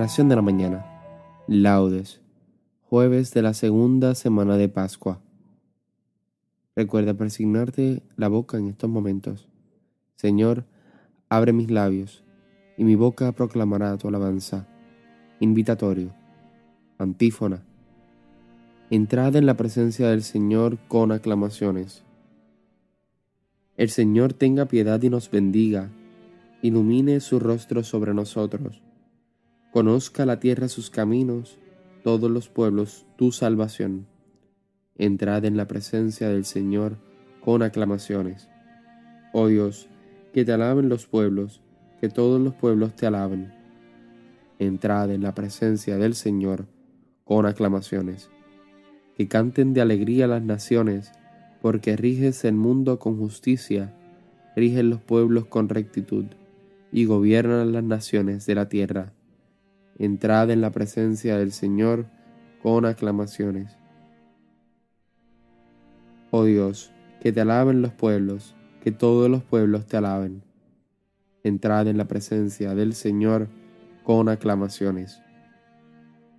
De la mañana. Laudes. Jueves de la segunda semana de Pascua. Recuerda persignarte la boca en estos momentos. Señor, abre mis labios, y mi boca proclamará tu alabanza. Invitatorio. Antífona. Entrad en la presencia del Señor con aclamaciones. El Señor tenga piedad y nos bendiga, ilumine su rostro sobre nosotros Conozca la tierra sus caminos, todos los pueblos tu salvación. Entrad en la presencia del Señor con aclamaciones. Oh Dios, que te alaben los pueblos, que todos los pueblos te alaben. Entrad en la presencia del Señor con aclamaciones. Que canten de alegría las naciones, porque riges el mundo con justicia, rigen los pueblos con rectitud, y gobiernan las naciones de la tierra entrad en la presencia del Señor con aclamaciones. Oh Dios, que te alaben los pueblos, que todos los pueblos te alaben. Entrad en la presencia del Señor con aclamaciones.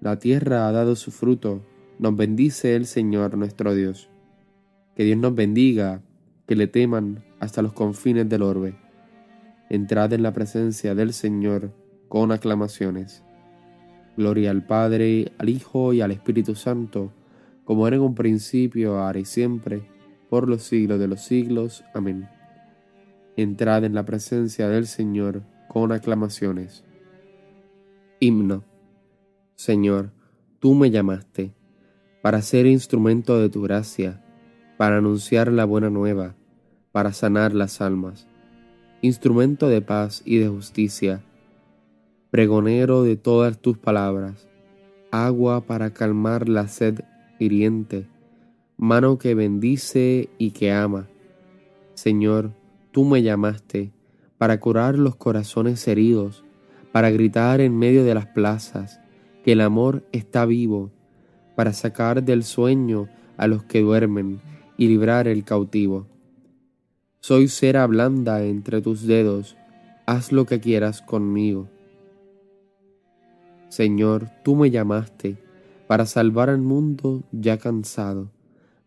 La tierra ha dado su fruto, nos bendice el Señor nuestro Dios. Que Dios nos bendiga, que le teman hasta los confines del orbe. Entrad en la presencia del Señor con aclamaciones. Gloria al Padre, al Hijo y al Espíritu Santo, como era en un principio, ahora y siempre, por los siglos de los siglos. Amén. Entrad en la presencia del Señor con aclamaciones. Himno. Señor, tú me llamaste para ser instrumento de tu gracia, para anunciar la buena nueva, para sanar las almas, instrumento de paz y de justicia pregonero de todas tus palabras, agua para calmar la sed hiriente, mano que bendice y que ama. Señor, tú me llamaste para curar los corazones heridos, para gritar en medio de las plazas que el amor está vivo, para sacar del sueño a los que duermen y librar el cautivo. Soy cera blanda entre tus dedos, haz lo que quieras conmigo Señor, tú me llamaste para salvar al mundo ya cansado,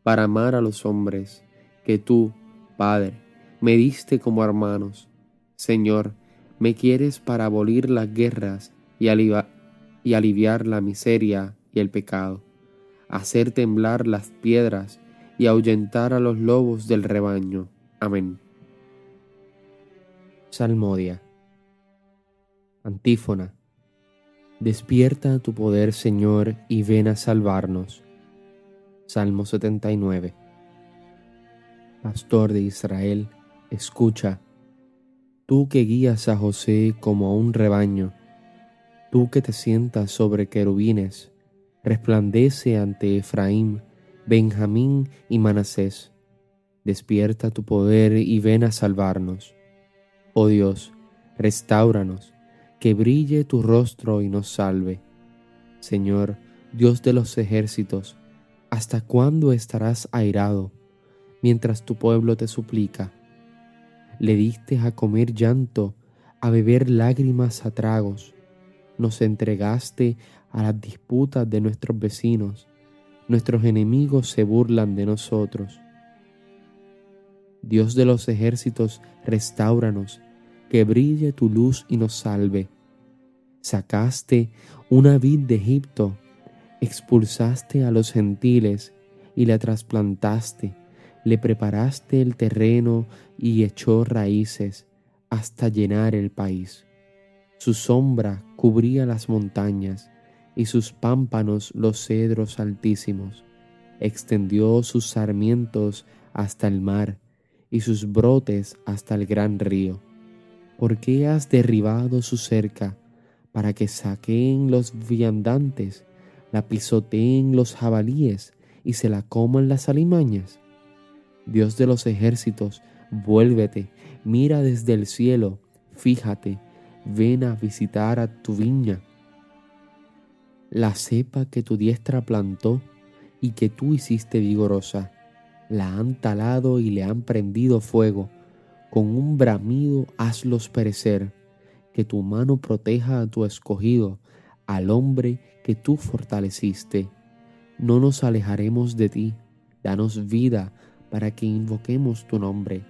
para amar a los hombres, que tú, Padre, me diste como hermanos. Señor, me quieres para abolir las guerras y, aliviar la miseria y el pecado, hacer temblar las piedras y ahuyentar a los lobos del rebaño. Amén. Salmodia. Antífona. Despierta tu poder, Señor, y ven a salvarnos. Salmo 79. Pastor de Israel, escucha. Tú que guías a José como a un rebaño, tú que te sientas sobre querubines, resplandece ante Efraín, Benjamín y Manasés. Despierta tu poder y ven a salvarnos. Oh Dios, restauranos que brille tu rostro y nos salve. Señor, Dios de los ejércitos, ¿hasta cuándo estarás airado mientras tu pueblo te suplica? Le diste a comer llanto, a beber lágrimas a tragos, nos entregaste a las disputas de nuestros vecinos, nuestros enemigos se burlan de nosotros. Dios de los ejércitos, restauranos, que brille tu luz y nos salve. Sacaste una vid de Egipto, expulsaste a los gentiles y la trasplantaste, le preparaste el terreno y echó raíces hasta llenar el país. Su sombra cubría las montañas y sus pámpanos los cedros altísimos. Extendió sus sarmientos hasta el mar y sus brotes hasta el gran río ¿Por qué has derribado su cerca para que saqueen los viandantes, la pisoteen los jabalíes y se la coman las alimañas? Dios de los ejércitos, vuélvete, mira desde el cielo, fíjate, ven a visitar a tu viña. La cepa que tu diestra plantó y que tú hiciste vigorosa, la han talado y le han prendido fuego con un bramido hazlos perecer, que tu mano proteja a tu escogido, al hombre que tú fortaleciste. No nos alejaremos de ti. Danos vida para que invoquemos tu nombre.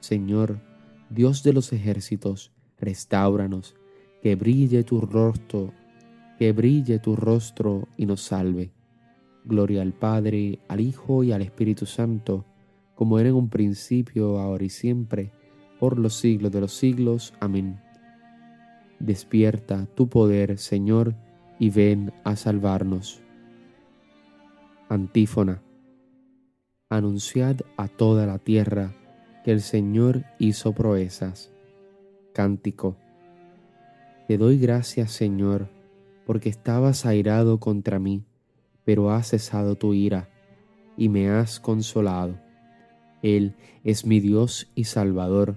Señor, Dios de los ejércitos, restauranos, que brille tu rostro, que brille tu rostro y nos salve. Gloria al Padre, al Hijo y al Espíritu Santo, como era en un principio, ahora y siempre, por los siglos de los siglos. Amén. Despierta tu poder, Señor, y ven a salvarnos. Antífona. Anunciad a toda la tierra que el Señor hizo proezas. Cántico. Te doy gracias, Señor, porque estabas airado contra mí, pero has cesado tu ira y me has consolado. Él es mi Dios y Salvador.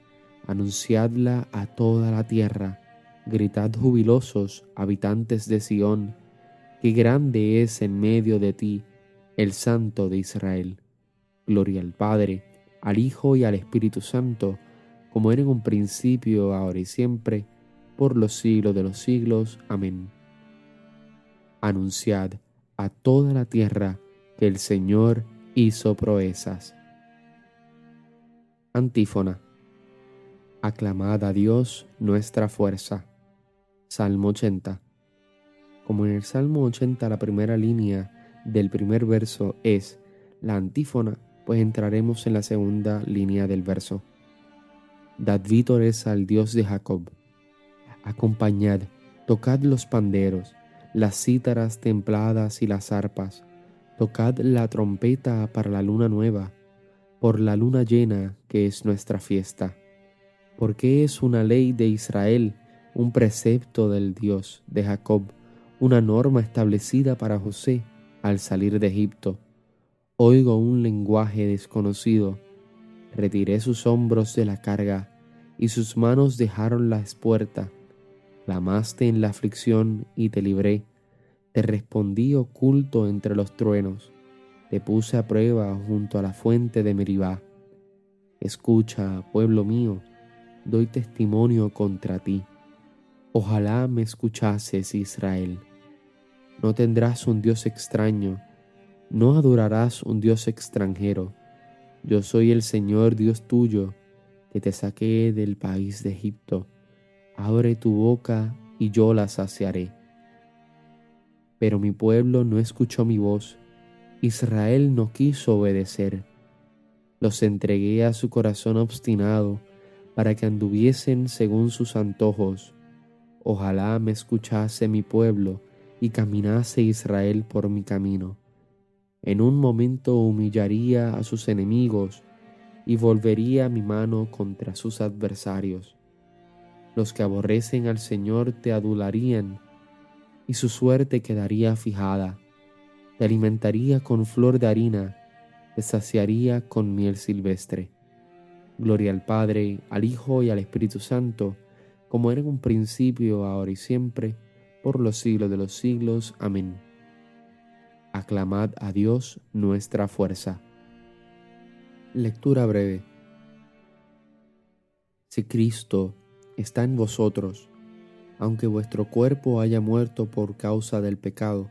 anunciadla a toda la tierra, gritad jubilosos, habitantes de Sión, que grande es en medio de ti el Santo de Israel. Gloria al Padre, al Hijo y al Espíritu Santo, como era en un principio, ahora y siempre, por los siglos de los siglos. Amén. Anunciad a toda la tierra que el Señor hizo proezas. Antífona. Aclamad a Dios nuestra fuerza. Salmo 80. Como en el Salmo 80 la primera línea del primer verso es la antífona, pues entraremos en la segunda línea del verso. Dad vítores al Dios de Jacob. Acompañad, tocad los panderos, las cítaras templadas y las arpas. Tocad la trompeta para la luna nueva, por la luna llena que es nuestra fiesta. Porque es una ley de Israel, un precepto del Dios de Jacob, una norma establecida para José al salir de Egipto. Oigo un lenguaje desconocido. Retiré sus hombros de la carga y sus manos dejaron la espuerta. Clamaste en la aflicción y te libré. Te respondí oculto entre los truenos. Te puse a prueba junto a la fuente de Meribá. Escucha, pueblo mío, doy testimonio contra ti. Ojalá me escuchases, Israel. No tendrás un Dios extraño, no adorarás un Dios extranjero. Yo soy el Señor Dios tuyo, que te saqué del país de Egipto. Abre tu boca y yo la saciaré. Pero mi pueblo no escuchó mi voz, Israel no quiso obedecer. Los entregué a su corazón obstinado para que anduviesen según sus antojos. Ojalá me escuchase mi pueblo y caminase Israel por mi camino. En un momento humillaría a sus enemigos y volvería mi mano contra sus adversarios. Los que aborrecen al Señor te adularían, y su suerte quedaría fijada. Te alimentaría con flor de harina, te saciaría con miel silvestre. Gloria al Padre, al Hijo y al Espíritu Santo, como era en un principio, ahora y siempre, por los siglos de los siglos. Amén. Aclamad a Dios nuestra fuerza. Lectura breve. Si Cristo está en vosotros, aunque vuestro cuerpo haya muerto por causa del pecado,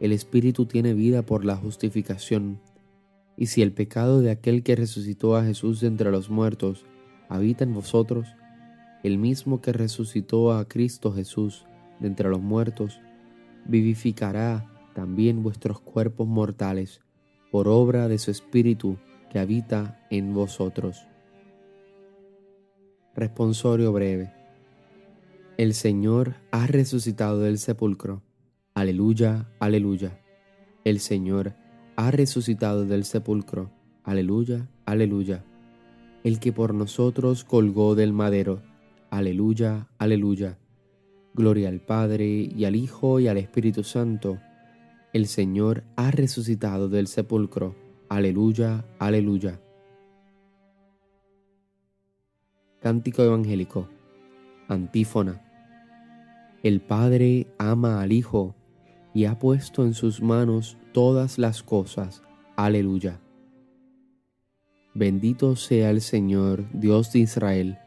el Espíritu tiene vida por la justificación. Y si el pecado de aquel que resucitó a Jesús de entre los muertos habita en vosotros, el mismo que resucitó a Cristo Jesús de entre los muertos, vivificará también vuestros cuerpos mortales por obra de su Espíritu que habita en vosotros. Responsorio breve. El Señor ha resucitado del sepulcro. Aleluya, aleluya. El Señor ha resucitado del sepulcro. Aleluya, aleluya. El que por nosotros colgó del madero. Aleluya, aleluya. Gloria al Padre y al Hijo y al Espíritu Santo. El Señor ha resucitado del sepulcro. Aleluya, aleluya. Cántico Evangélico. Antífona. El Padre ama al Hijo y ha puesto en sus manos todas las cosas. Aleluya. Bendito sea el Señor, Dios de Israel,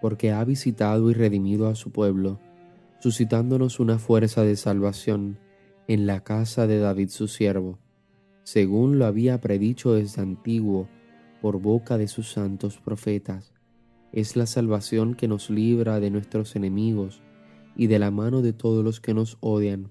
porque ha visitado y redimido a su pueblo suscitándonos una fuerza de salvación en la casa de David su siervo, según lo había predicho desde antiguo por boca de sus santos profetas. Es la salvación que nos libra de nuestros enemigos y de la mano de todos los que nos odian.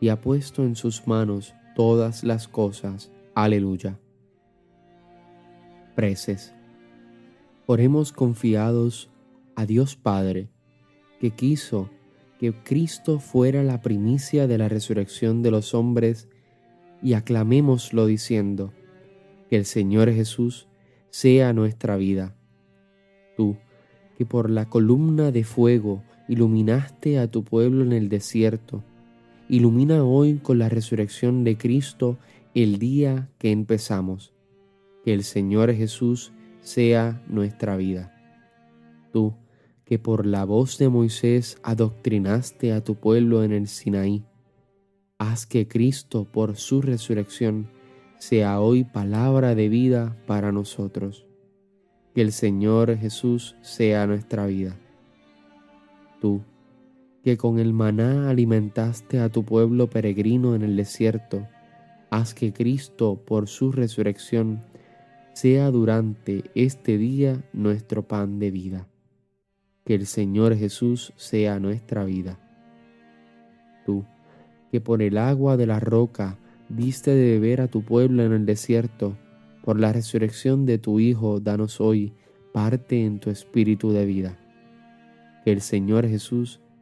y ha puesto en sus manos todas las cosas. Aleluya. Preces. Oremos confiados a Dios Padre, que quiso que Cristo fuera la primicia de la resurrección de los hombres, y aclamémoslo diciendo, que el Señor Jesús sea nuestra vida. Tú, que por la columna de fuego iluminaste a tu pueblo en el desierto, ilumina hoy con la resurrección de Cristo el día que empezamos. Que el Señor Jesús sea nuestra vida. Tú, que por la voz de Moisés adoctrinaste a tu pueblo en el Sinaí. Haz que Cristo, por su resurrección, sea hoy palabra de vida para nosotros. Que el Señor Jesús sea nuestra vida. Tú, que con el maná alimentaste a tu pueblo peregrino en el desierto, haz que Cristo, por su resurrección, sea durante este día nuestro pan de vida que el Señor Jesús sea nuestra vida. Tú, que por el agua de la roca diste de beber a tu pueblo en el desierto, por la resurrección de tu Hijo, danos hoy parte en tu espíritu de vida. Que el Señor Jesús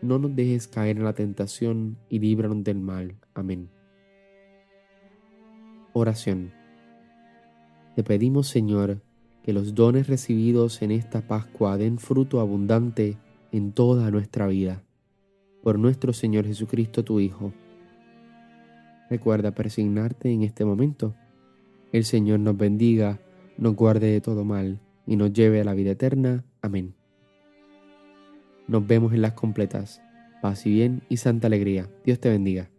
No nos dejes caer en la tentación y líbranos del mal. Amén. Oración. Te pedimos, Señor, que los dones recibidos en esta Pascua den fruto abundante en toda nuestra vida. Por nuestro Señor Jesucristo, tu Hijo. Recuerda persignarte en este momento. El Señor nos bendiga, nos guarde de todo mal y nos lleve a la vida eterna. Amén. Nos vemos en las completas. Paz y bien y santa alegría. Dios te bendiga.